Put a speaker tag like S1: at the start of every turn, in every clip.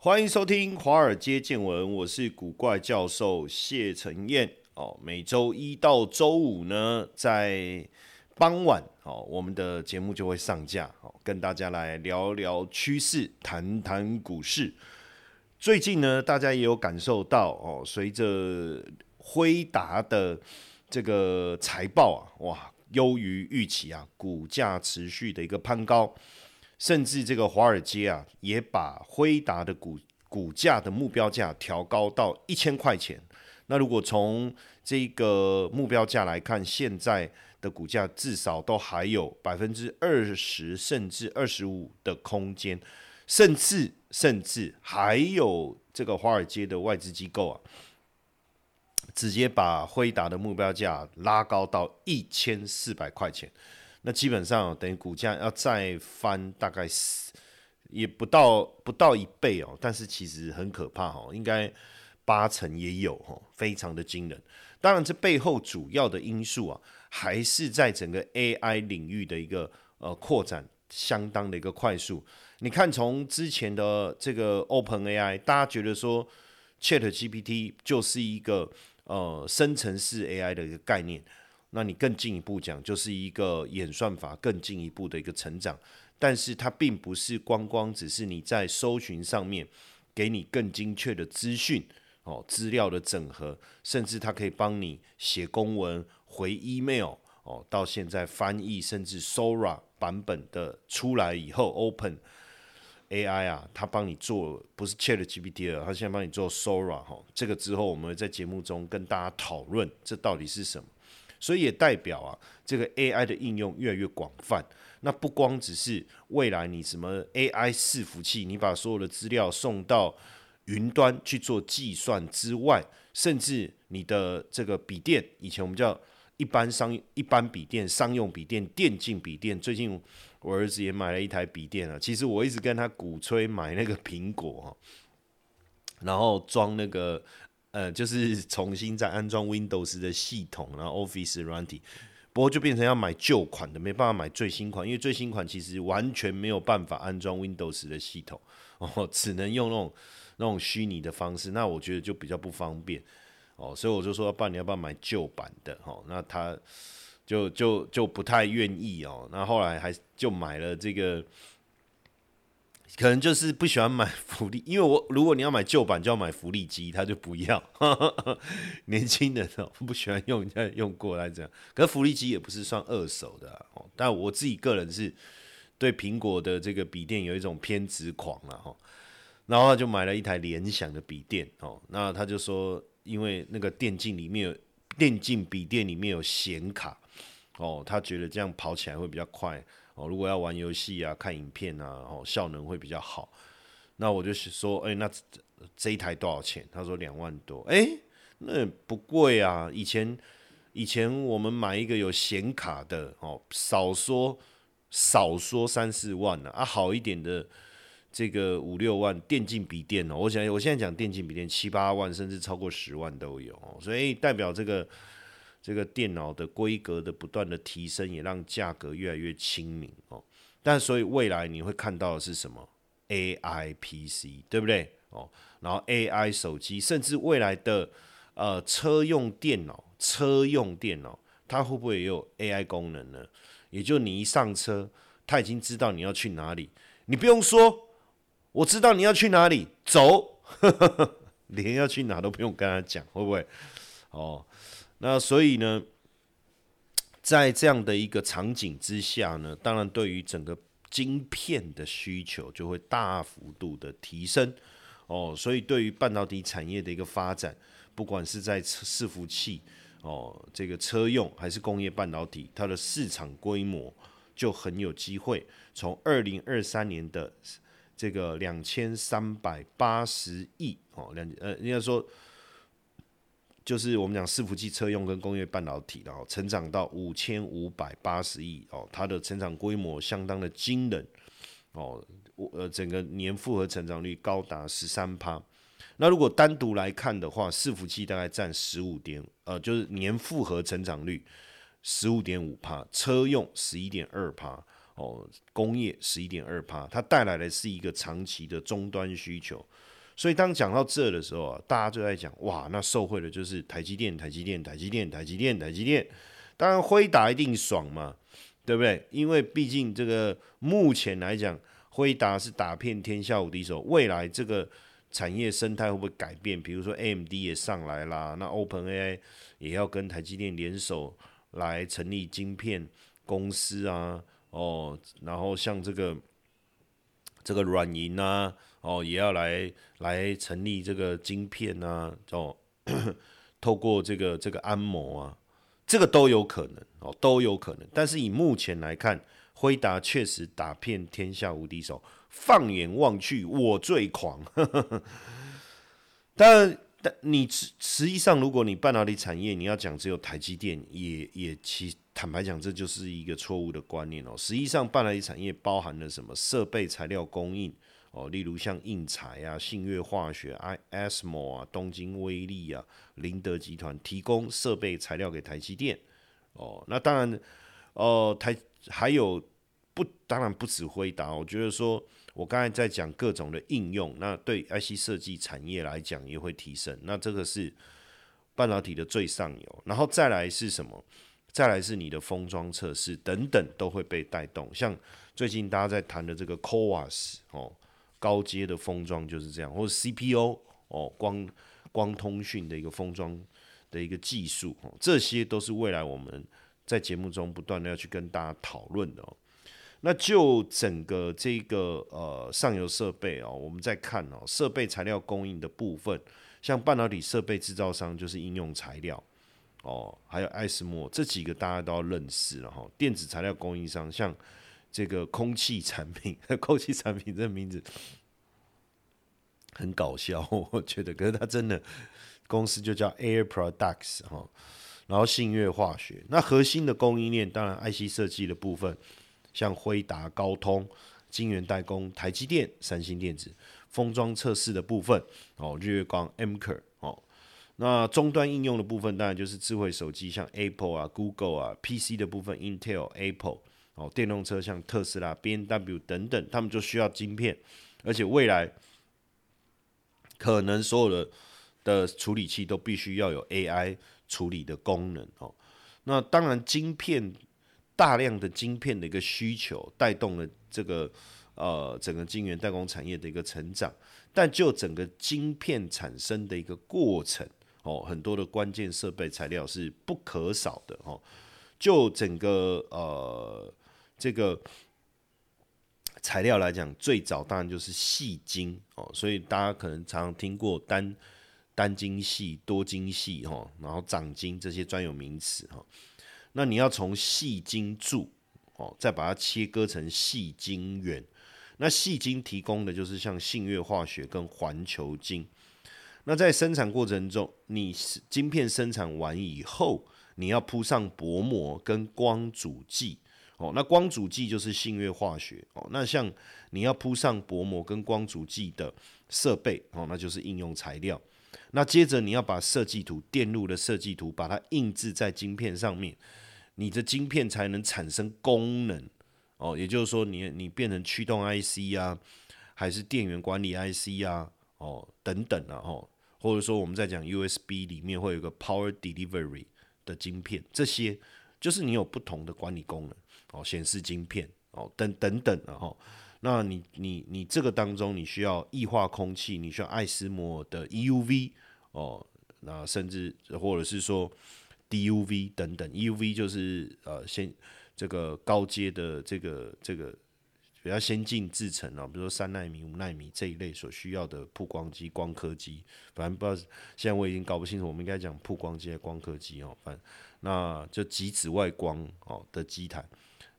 S1: 欢迎收听《华尔街见闻》，我是古怪教授谢承彦。哦，每周一到周五呢，在傍晚哦，我们的节目就会上架，哦，跟大家来聊聊趋势，谈谈股市。最近呢，大家也有感受到哦，随着辉达的这个财报啊，哇，优于预期啊，股价持续的一个攀高。甚至这个华尔街啊，也把辉达的股股价的目标价调高到一千块钱。那如果从这个目标价来看，现在的股价至少都还有百分之二十甚至二十五的空间，甚至甚至还有这个华尔街的外资机构啊，直接把辉达的目标价拉高到一千四百块钱。那基本上等于股价要再翻大概四也不到不到一倍哦，但是其实很可怕哦，应该八成也有哦，非常的惊人。当然，这背后主要的因素啊，还是在整个 AI 领域的一个呃扩展相当的一个快速。你看，从之前的这个 Open AI，大家觉得说 Chat GPT 就是一个呃生成式 AI 的一个概念。那你更进一步讲，就是一个演算法更进一步的一个成长，但是它并不是光光只是你在搜寻上面给你更精确的资讯哦，资料的整合，甚至它可以帮你写公文、回 email 哦，到现在翻译，甚至 Sora 版本的出来以后，Open AI 啊，它帮你做不是 Chat GPT 了，它现在帮你做 Sora 哈，这个之后我们会在节目中跟大家讨论这到底是什么。所以也代表啊，这个 AI 的应用越来越广泛。那不光只是未来你什么 AI 伺服器，你把所有的资料送到云端去做计算之外，甚至你的这个笔电，以前我们叫一般商一般笔电、商用笔电、电竞笔电。最近我儿子也买了一台笔电啊。其实我一直跟他鼓吹买那个苹果，然后装那个。呃，就是重新再安装 Windows 的系统，然后 Office 软体，不过就变成要买旧款的，没办法买最新款，因为最新款其实完全没有办法安装 Windows 的系统，哦，只能用那种那种虚拟的方式，那我觉得就比较不方便，哦，所以我就说，爸，你要不要买旧版的？哦，那他就就就不太愿意哦，那后来还就买了这个。可能就是不喜欢买福利，因为我如果你要买旧版，就要买福利机，他就不要。年轻人哦，不喜欢用，家用过来这样。可是福利机也不是算二手的哦。但我自己个人是对苹果的这个笔电有一种偏执狂了哈。然后他就买了一台联想的笔电哦。那他就说，因为那个电竞里面有电竞笔电里面有显卡哦，他觉得这样跑起来会比较快。哦，如果要玩游戏啊、看影片啊，哦，效能会比较好。那我就说，哎，那这一台多少钱？他说两万多。哎，那不贵啊。以前以前我们买一个有显卡的，哦，少说少说三四万呢。啊，好一点的这个五六万电竞笔电哦。我想我现在讲电竞笔电七八万，甚至超过十万都有。所以代表这个。这个电脑的规格的不断的提升，也让价格越来越亲民哦。但所以未来你会看到的是什么？AI PC，对不对？哦，然后 AI 手机，甚至未来的呃车用电脑，车用电脑它会不会也有 AI 功能呢？也就你一上车，它已经知道你要去哪里，你不用说，我知道你要去哪里，走，连要去哪都不用跟他讲，会不会？哦。那所以呢，在这样的一个场景之下呢，当然对于整个晶片的需求就会大幅度的提升哦。所以对于半导体产业的一个发展，不管是在伺服器哦，这个车用还是工业半导体，它的市场规模就很有机会从二零二三年的这个两千三百八十亿哦，两呃应该说。就是我们讲伺服器车用跟工业半导体，然后成长到五千五百八十亿哦，它的成长规模相当的惊人哦，我呃整个年复合成长率高达十三趴。那如果单独来看的话，伺服器大概占十五点呃，就是年复合成长率十五点五趴，车用十一点二趴哦，工业十一点二趴，它带来的是一个长期的终端需求。所以当讲到这的时候啊，大家就在讲哇，那受惠的就是台积电、台积电、台积电、台积电、台积电。当然辉达一定爽嘛，对不对？因为毕竟这个目前来讲，辉达是打遍天下无敌手。未来这个产业生态会不会改变？比如说 AMD 也上来啦，那 OpenAI 也要跟台积电联手来成立晶片公司啊，哦，然后像这个这个软银啊。哦，也要来来成立这个晶片啊，哦，透过这个这个安谋啊，这个都有可能哦，都有可能。但是以目前来看，辉达确实打遍天下无敌手。放眼望去，我最狂。但但你实实际上，如果你半导体产业你要讲只有台积电，也也其坦白讲，这就是一个错误的观念哦。实际上，半导体产业包含了什么？设备、材料供应。哦，例如像印材啊、信越化学、I ASML 啊、东京威力啊、林德集团提供设备材料给台积电。哦，那当然，哦台还有不，当然不止辉达。我觉得说，我刚才在讲各种的应用，那对 IC 设计产业来讲也会提升。那这个是半导体的最上游，然后再来是什么？再来是你的封装测试等等都会被带动。像最近大家在谈的这个 CoWAS 哦。高阶的封装就是这样，或者 CPO 哦，光光通讯的一个封装的一个技术哦，这些都是未来我们在节目中不断的要去跟大家讨论的哦。那就整个这个呃上游设备哦，我们再看哦，设备材料供应的部分，像半导体设备制造商就是应用材料哦，还有爱斯莫这几个大家都要认识了哈。电子材料供应商像。这个空气产品，空气产品这名字很搞笑，我觉得，可是它真的公司就叫 Air Products 哈，然后信越化学，那核心的供应链当然 IC 设计的部分，像辉达、高通、晶圆代工、台积电、三星电子，封装测试的部分哦，日月光、m c r 哦，那终端应用的部分当然就是智慧手机，像 Apple 啊、Google 啊，PC 的部分 Intel、Apple。哦，电动车像特斯拉、B N W 等等，他们就需要晶片，而且未来可能所有的的处理器都必须要有 A I 处理的功能哦。那当然，晶片大量的晶片的一个需求，带动了这个呃整个晶圆代工产业的一个成长。但就整个晶片产生的一个过程哦，很多的关键设备材料是不可少的哦。就整个呃。这个材料来讲，最早当然就是细晶哦，所以大家可能常常听过单单晶系、多晶系哈，然后长晶这些专有名词哈。那你要从细晶柱哦，再把它切割成细晶圆。那细晶提供的就是像信越化学跟环球晶。那在生产过程中，你晶片生产完以后，你要铺上薄膜跟光阻剂。哦，那光阻剂就是信越化学哦。那像你要铺上薄膜跟光阻剂的设备哦，那就是应用材料。那接着你要把设计图、电路的设计图，把它印制在晶片上面，你的晶片才能产生功能哦。也就是说，你你变成驱动 IC 啊，还是电源管理 IC 啊，哦等等啊，哦，或者说我们在讲 USB 里面会有个 Power Delivery 的晶片，这些就是你有不同的管理功能。哦，显示晶片哦，等等等的哈，那你你你这个当中，你需要异化空气，你需要爱斯摩的 EUV 哦，那甚至或者是说 DUV 等等，EUV 就是呃先这个高阶的这个这个比较先进制程啊，比如说三纳米、五纳米这一类所需要的曝光机、光刻机，反正不知道现在我已经搞不清楚，我们应该讲曝光机、光刻机哦，反正那就极紫外光哦的机台。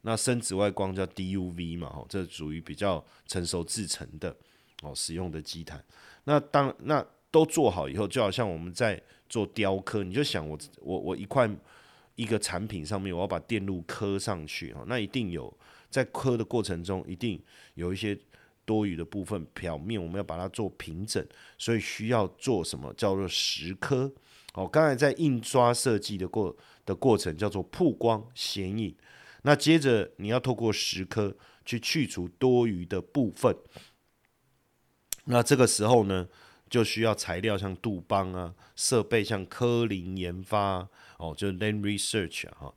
S1: 那深紫外光叫 DUV 嘛，吼，这属于比较成熟制成的哦，使用的基台。那当那都做好以后，就好像我们在做雕刻，你就想我我我一块一个产品上面，我要把电路刻上去，哈，那一定有在刻的过程中，一定有一些多余的部分，表面我们要把它做平整，所以需要做什么叫做蚀刻？哦，刚才在印刷设计的过的过程叫做曝光显影。那接着你要透过蚀刻去去除多余的部分。那这个时候呢，就需要材料像杜邦啊，设备像科林研发哦，就是 Land Research 啊，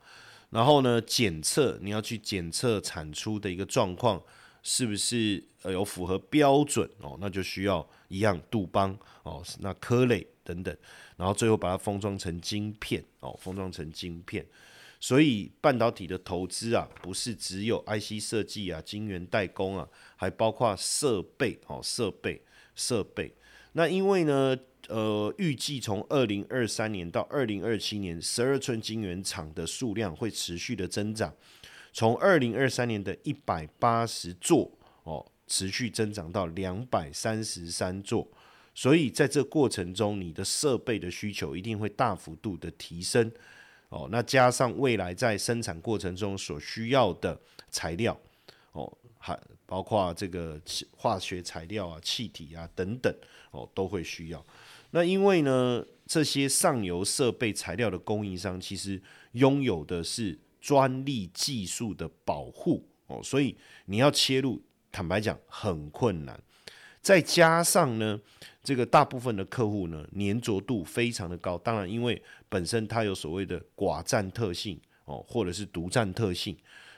S1: 然后呢，检测你要去检测产出的一个状况是不是呃有符合标准哦，那就需要一样杜邦哦，那科磊等等，然后最后把它封装成晶片哦，封装成晶片。所以半导体的投资啊，不是只有 IC 设计啊、晶圆代工啊，还包括设备哦，设备设备。那因为呢，呃，预计从二零二三年到二零二七年，十二寸晶圆厂的数量会持续的增长，从二零二三年的一百八十座哦，持续增长到两百三十三座。所以在这过程中，你的设备的需求一定会大幅度的提升。哦，那加上未来在生产过程中所需要的材料，哦，还包括这个化学材料啊、气体啊等等，哦，都会需要。那因为呢，这些上游设备材料的供应商其实拥有的是专利技术的保护，哦，所以你要切入，坦白讲很困难。再加上呢。这个大部分的客户呢，粘着度非常的高。当然，因为本身它有所谓的寡占特性哦，或者是独占特性，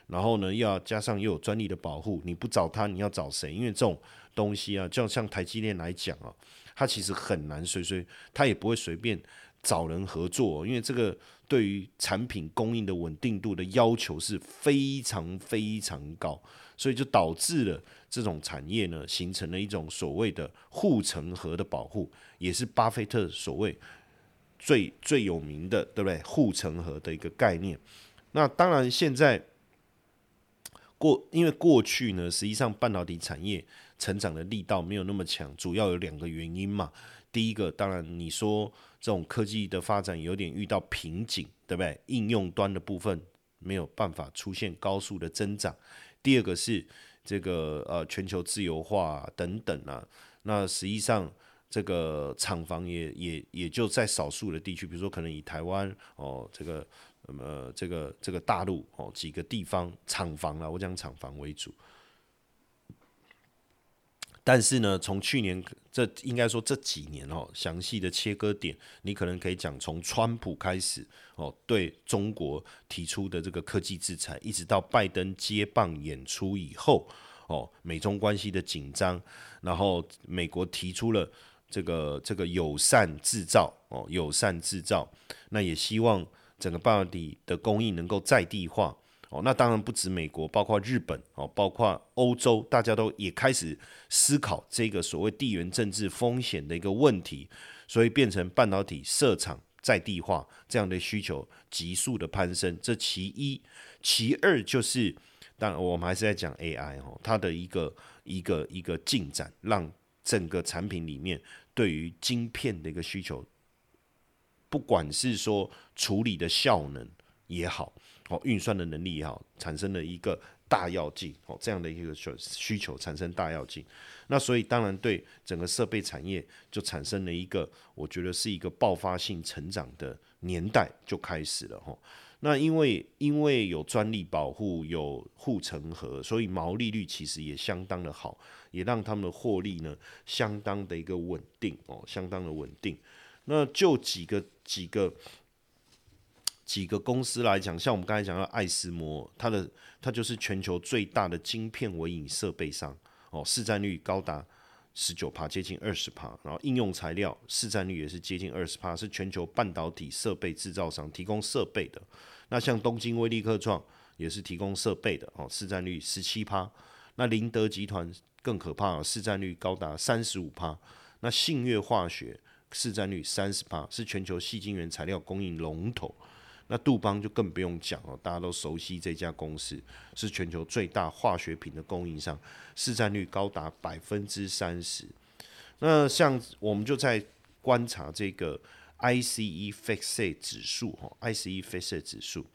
S1: 然后呢，要加上又有专利的保护，你不找他，你要找谁？因为这种东西啊，就像台积电来讲啊，它其实很难随随，它也不会随便找人合作，因为这个对于产品供应的稳定度的要求是非常非常高。所以就导致了这种产业呢，形成了一种所谓的护城河的保护，也是巴菲特所谓最最有名的，对不对？护城河的一个概念。那当然，现在过因为过去呢，实际上半导体产业成长的力道没有那么强，主要有两个原因嘛。第一个，当然你说这种科技的发展有点遇到瓶颈，对不对？应用端的部分没有办法出现高速的增长。第二个是这个呃全球自由化等等啊，那实际上这个厂房也也也就在少数的地区，比如说可能以台湾哦这个呃这个这个大陆哦几个地方厂房啊，我讲厂房为主。但是呢，从去年这应该说这几年哦，详细的切割点，你可能可以讲从川普开始哦，对中国提出的这个科技制裁，一直到拜登接棒演出以后哦，美中关系的紧张，然后美国提出了这个这个友善制造哦，友善制造，那也希望整个半导体的供应能够在地化。哦，那当然不止美国，包括日本哦，包括欧洲，大家都也开始思考这个所谓地缘政治风险的一个问题，所以变成半导体设厂在地化这样的需求急速的攀升。这其一，其二就是，当然我们还是在讲 AI 哦，它的一个一个一个进展，让整个产品里面对于晶片的一个需求，不管是说处理的效能也好。哦，运算的能力也好，产生了一个大要进哦，这样的一个需需求产生大要进，那所以当然对整个设备产业就产生了一个，我觉得是一个爆发性成长的年代就开始了哈。那因为因为有专利保护，有护城河，所以毛利率其实也相当的好，也让他们的获利呢相当的一个稳定哦，相当的稳定。那就几个几个。几个公司来讲，像我们刚才讲到爱思摩，它的它就是全球最大的晶片微影设备商哦，市占率高达十九帕，接近二十帕。然后应用材料市占率也是接近二十帕，是全球半导体设备制造商提供设备的。那像东京威力科创也是提供设备的哦，市占率十七帕。那林德集团更可怕，市占率高达三十五帕。那信越化学市占率三十帕，是全球细晶圆材料供应龙头。那杜邦就更不用讲了，大家都熟悉这家公司，是全球最大化学品的供应商，市占率高达百分之三十。那像我们就在观察这个 ICE FIXE 指数哈，ICE FIXE 指数，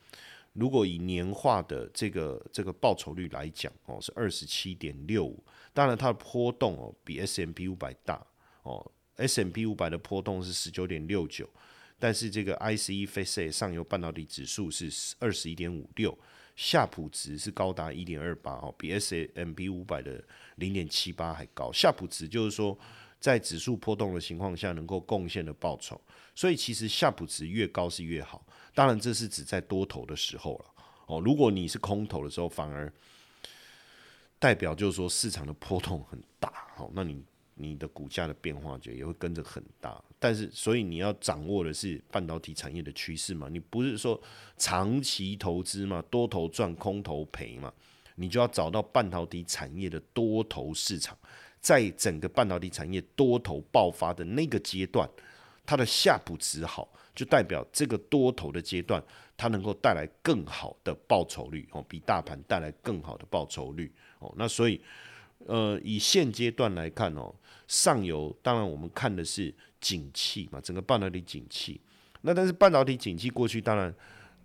S1: 如果以年化的这个这个报酬率来讲哦，是二十七点六五。当然它的波动哦比 S M P 五百大哦，S M P 五百的波动是十九点六九。但是这个 ICE FACE 上游半导体指数是二十一点五六，夏普值是高达一点二八哦，比 S M B 五百的零点七八还高。夏普值就是说，在指数波动的情况下，能够贡献的报酬。所以其实夏普值越高是越好。当然，这是指在多头的时候了哦。如果你是空头的时候，反而代表就是说市场的波动很大哦。那你你的股价的变化就也会跟着很大。但是，所以你要掌握的是半导体产业的趋势嘛？你不是说长期投资嘛？多头赚，空头赔嘛？你就要找到半导体产业的多头市场，在整个半导体产业多头爆发的那个阶段，它的下补值好，就代表这个多头的阶段，它能够带来更好的报酬率哦，比大盘带来更好的报酬率哦。那所以，呃，以现阶段来看哦，上游当然我们看的是。景气嘛，整个半导体景气，那但是半导体景气过去当然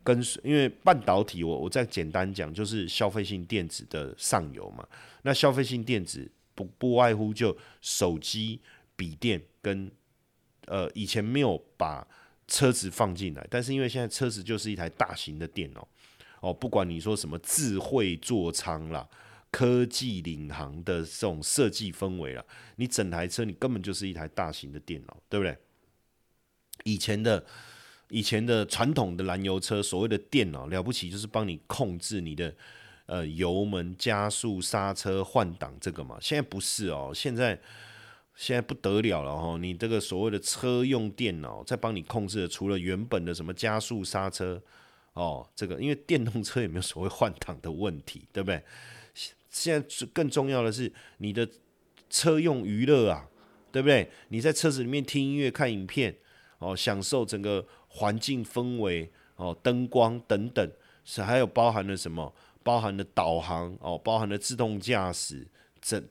S1: 跟因为半导体，我我再简单讲，就是消费性电子的上游嘛。那消费性电子不不外乎就手机、笔电跟呃以前没有把车子放进来，但是因为现在车子就是一台大型的电脑哦，不管你说什么智慧座舱啦。科技领航的这种设计氛围了，你整台车你根本就是一台大型的电脑，对不对？以前的以前的传统的燃油车，所谓的电脑了不起，就是帮你控制你的呃油门、加速、刹车、换挡这个嘛。现在不是哦，现在现在不得了了哈！你这个所谓的车用电脑在帮你控制的，除了原本的什么加速、刹车哦，这个因为电动车也没有所谓换挡的问题，对不对？现在更重要的是你的车用娱乐啊，对不对？你在车子里面听音乐、看影片，哦，享受整个环境氛围，哦，灯光等等，是还有包含了什么？包含了导航，哦，包含了自动驾驶，这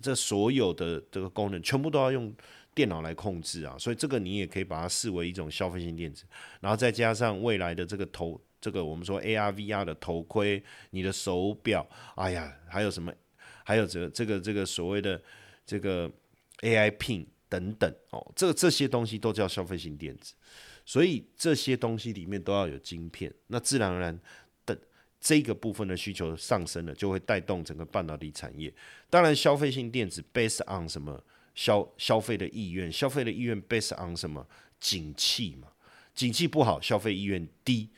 S1: 这所有的这个功能，全部都要用电脑来控制啊。所以这个你也可以把它视为一种消费性电子，然后再加上未来的这个头。这个我们说 AR VR 的头盔，你的手表，哎呀，还有什么？还有这这个这个所谓的这个 AI Pin 等等哦，这这些东西都叫消费性电子，所以这些东西里面都要有晶片，那自然而然的这个部分的需求上升了，就会带动整个半导体产业。当然，消费性电子 based on 什么消消费的意愿，消费的意愿 based on 什么景气嘛？景气不好，消费意愿低。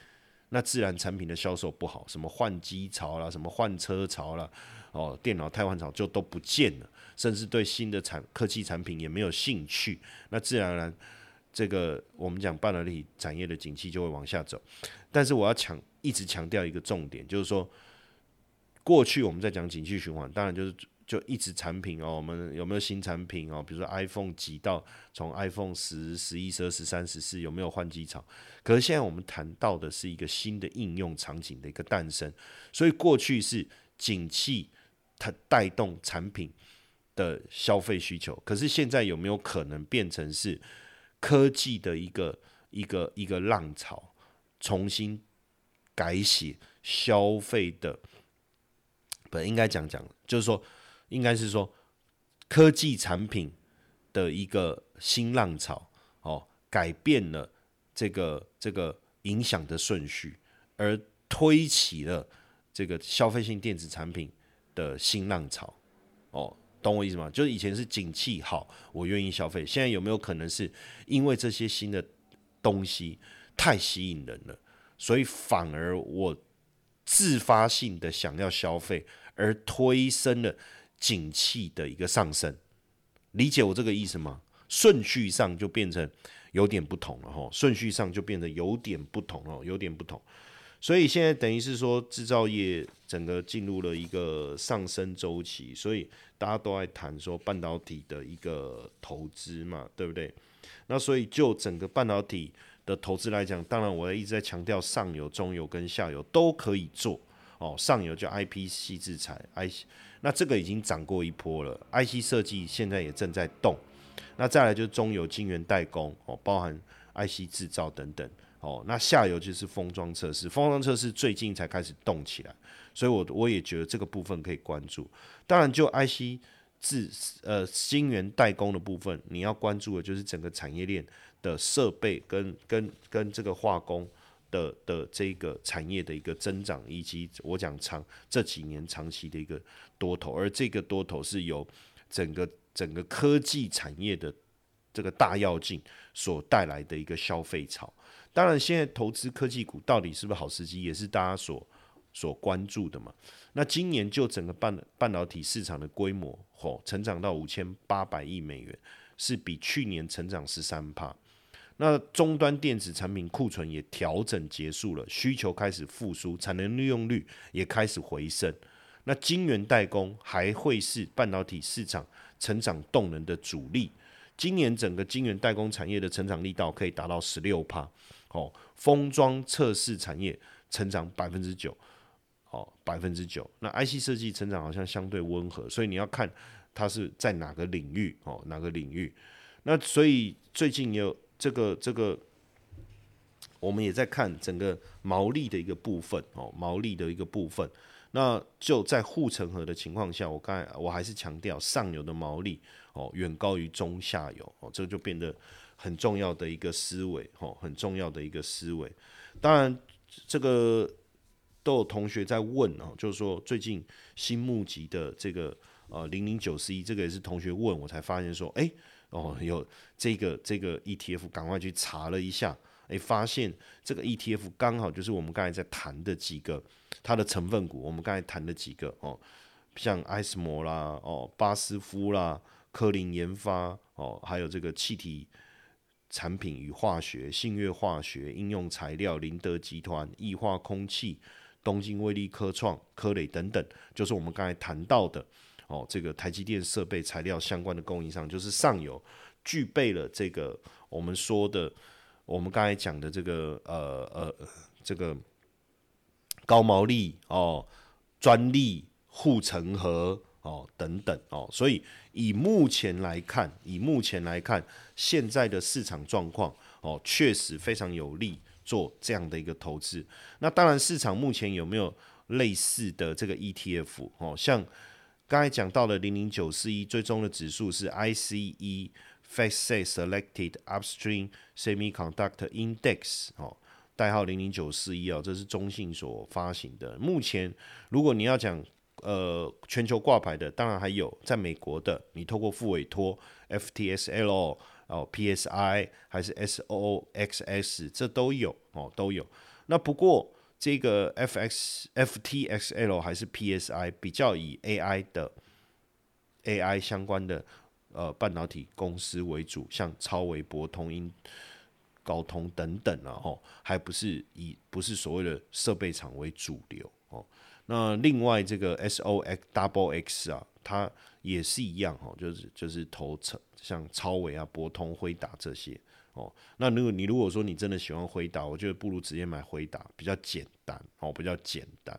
S1: 那自然产品的销售不好，什么换机潮啦，什么换车潮啦，哦，电脑汰换潮就都不见了，甚至对新的产科技产品也没有兴趣。那自然而然，这个我们讲半导体产业的景气就会往下走。但是我要强一直强调一个重点，就是说，过去我们在讲景气循环，当然就是。就一直产品哦，我们有没有新产品哦？比如说 iPhone 几到从 iPhone 十、十一、十二、十三、十四有没有换机潮？可是现在我们谈到的是一个新的应用场景的一个诞生，所以过去是景气它带动产品的消费需求，可是现在有没有可能变成是科技的一个一个一个浪潮，重新改写消费的？不应该讲讲，就是说。应该是说，科技产品的一个新浪潮哦，改变了这个这个影响的顺序，而推起了这个消费性电子产品的新浪潮哦，懂我意思吗？就是以前是景气好，我愿意消费，现在有没有可能是因为这些新的东西太吸引人了，所以反而我自发性的想要消费，而推升了。景气的一个上升，理解我这个意思吗？顺序上就变成有点不同了哈，顺序上就变得有点不同哦，有点不同。所以现在等于是说，制造业整个进入了一个上升周期，所以大家都在谈说半导体的一个投资嘛，对不对？那所以就整个半导体的投资来讲，当然我也一直在强调上游、中游跟下游都可以做哦。上游叫 IPC 制裁，I。那这个已经涨过一波了，IC 设计现在也正在动，那再来就是中游晶圆代工哦，包含 IC 制造等等哦，那下游就是封装测试，封装测试最近才开始动起来，所以我我也觉得这个部分可以关注。当然，就 IC 制呃晶圆代工的部分，你要关注的就是整个产业链的设备跟跟跟这个化工的的这个产业的一个增长，以及我讲长这几年长期的一个多头，而这个多头是由整个整个科技产业的这个大跃进所带来的一个消费潮。当然，现在投资科技股到底是不是好时机，也是大家所所关注的嘛。那今年就整个半半导体市场的规模，吼，成长到五千八百亿美元，是比去年成长十三帕。那终端电子产品库存也调整结束了，需求开始复苏，产能利用率也开始回升。那晶圆代工还会是半导体市场成长动能的主力。今年整个晶圆代工产业的成长力道可以达到十六帕。哦，封装测试产业成长百分之九，哦，百分之九。那 IC 设计成长好像相对温和，所以你要看它是在哪个领域，哦，哪个领域。那所以最近也有这个这个，我们也在看整个毛利的一个部分，哦，毛利的一个部分。那就在护城河的情况下，我刚才我还是强调上游的毛利，哦，远高于中下游，哦，这就变得。很重要的一个思维，吼，很重要的一个思维。当然，这个都有同学在问哦，就是说最近新募集的这个呃零零九十一，这个也是同学问我才发现说，哎，哦，有这个这个 ETF，赶快去查了一下，哎，发现这个 ETF 刚好就是我们刚才在谈的几个它的成分股，我们刚才谈的几个哦，像埃斯摩啦，哦，巴斯夫啦，科林研发，哦，还有这个气体。产品与化学、信越化学、应用材料、林德集团、异化空气、东京威力科创、科磊等等，就是我们刚才谈到的哦，这个台积电设备材料相关的供应商，就是上游具备了这个我们说的，我们刚才讲的这个呃呃这个高毛利哦专利护城河。哦，等等哦，所以以目前来看，以目前来看，现在的市场状况哦，确实非常有利做这样的一个投资。那当然，市场目前有没有类似的这个 ETF 哦？像刚才讲到了零零九四一，最终的指数是 ICE Face Selected Upstream Semiconductor Index 哦，代号零零九四一哦，这是中信所发行的。目前如果你要讲，呃，全球挂牌的当然还有在美国的，你透过副委托 FTSL 哦，PSI 还是 SOXS，这都有哦，都有。那不过这个 FX FTXL 还是 PSI 比较以 AI 的 AI 相关的呃半导体公司为主，像超微、博通、英高通等等啊，哦，还不是以不是所谓的设备厂为主流哦。那另外这个 S O X Double X 啊，它也是一样哦，就是就是投成像超伟啊、博通、辉达这些哦。那如果你如果说你真的喜欢回答，我觉得不如直接买回答，比较简单哦，比较简单。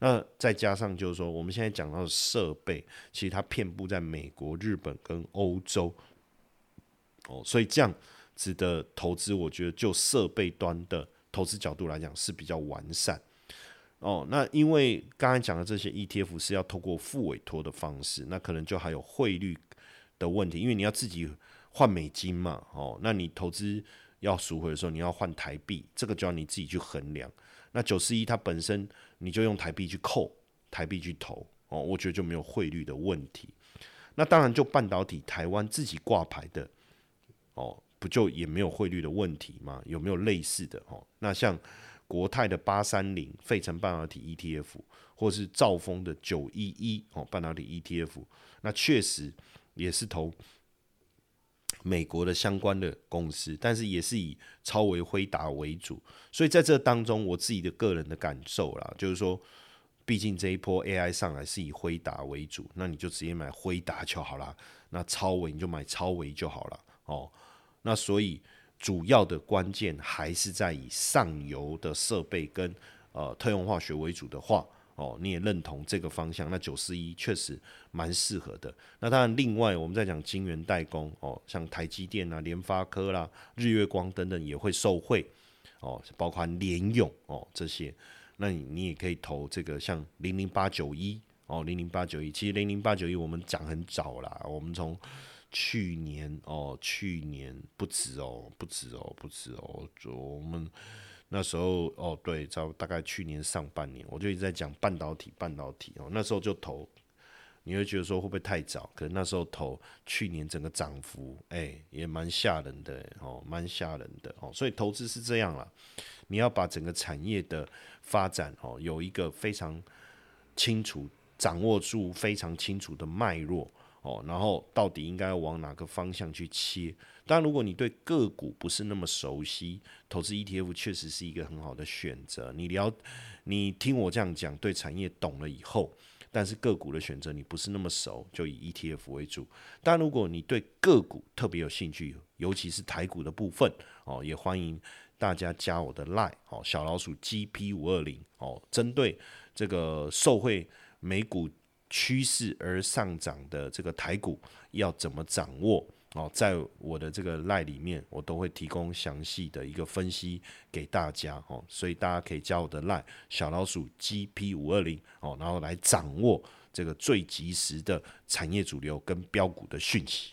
S1: 那再加上就是说，我们现在讲到的设备，其实它遍布在美国、日本跟欧洲哦，所以这样子的投资，我觉得就设备端的投资角度来讲是比较完善。哦，那因为刚才讲的这些 ETF 是要透过付委托的方式，那可能就还有汇率的问题，因为你要自己换美金嘛，哦，那你投资要赎回的时候，你要换台币，这个就要你自己去衡量。那九四一它本身你就用台币去扣，台币去投，哦，我觉得就没有汇率的问题。那当然就半导体台湾自己挂牌的，哦，不就也没有汇率的问题吗？有没有类似的？哦，那像。国泰的八三零费城半导体 ETF，或是兆丰的九一一哦半导体 ETF，那确实也是投美国的相关的公司，但是也是以超维辉达为主。所以在这当中，我自己的个人的感受啦，就是说，毕竟这一波 AI 上来是以辉达为主，那你就直接买辉达就好了。那超维你就买超维就好了哦。那所以。主要的关键还是在以上游的设备跟呃特用化学为主的话，哦，你也认同这个方向，那九四一确实蛮适合的。那当然，另外我们在讲晶圆代工，哦，像台积电啊、联发科啦、日月光等等也会受惠，哦，包括联咏哦这些，那你你也可以投这个像零零八九一哦，零零八九一，其实零零八九一我们讲很早啦，我们从去年哦，去年不止哦，不止哦，不止哦，就我们那时候哦，对，在大概去年上半年，我就一直在讲半导体，半导体哦，那时候就投，你会觉得说会不会太早？可能那时候投，去年整个涨幅，哎，也蛮吓人的哦，蛮吓人的哦。所以投资是这样啦，你要把整个产业的发展哦，有一个非常清楚掌握住非常清楚的脉络哦，然后到底应该往哪个方向去切？但如果你对个股不是那么熟悉，投资 ETF 确实是一个很好的选择。你聊，你听我这样讲，对产业懂了以后，但是个股的选择你不是那么熟，就以 ETF 为主。但如果你对个股特别有兴趣，尤其是台股的部分哦，也欢迎大家加我的 Line 哦，小老鼠 GP 五二零哦，针对这个受惠美股趋势而上涨的这个台股要怎么掌握？哦，在我的这个赖里面，我都会提供详细的一个分析给大家哦，所以大家可以加我的赖小老鼠 GP 五二零哦，然后来掌握这个最及时的产业主流跟标股的讯息。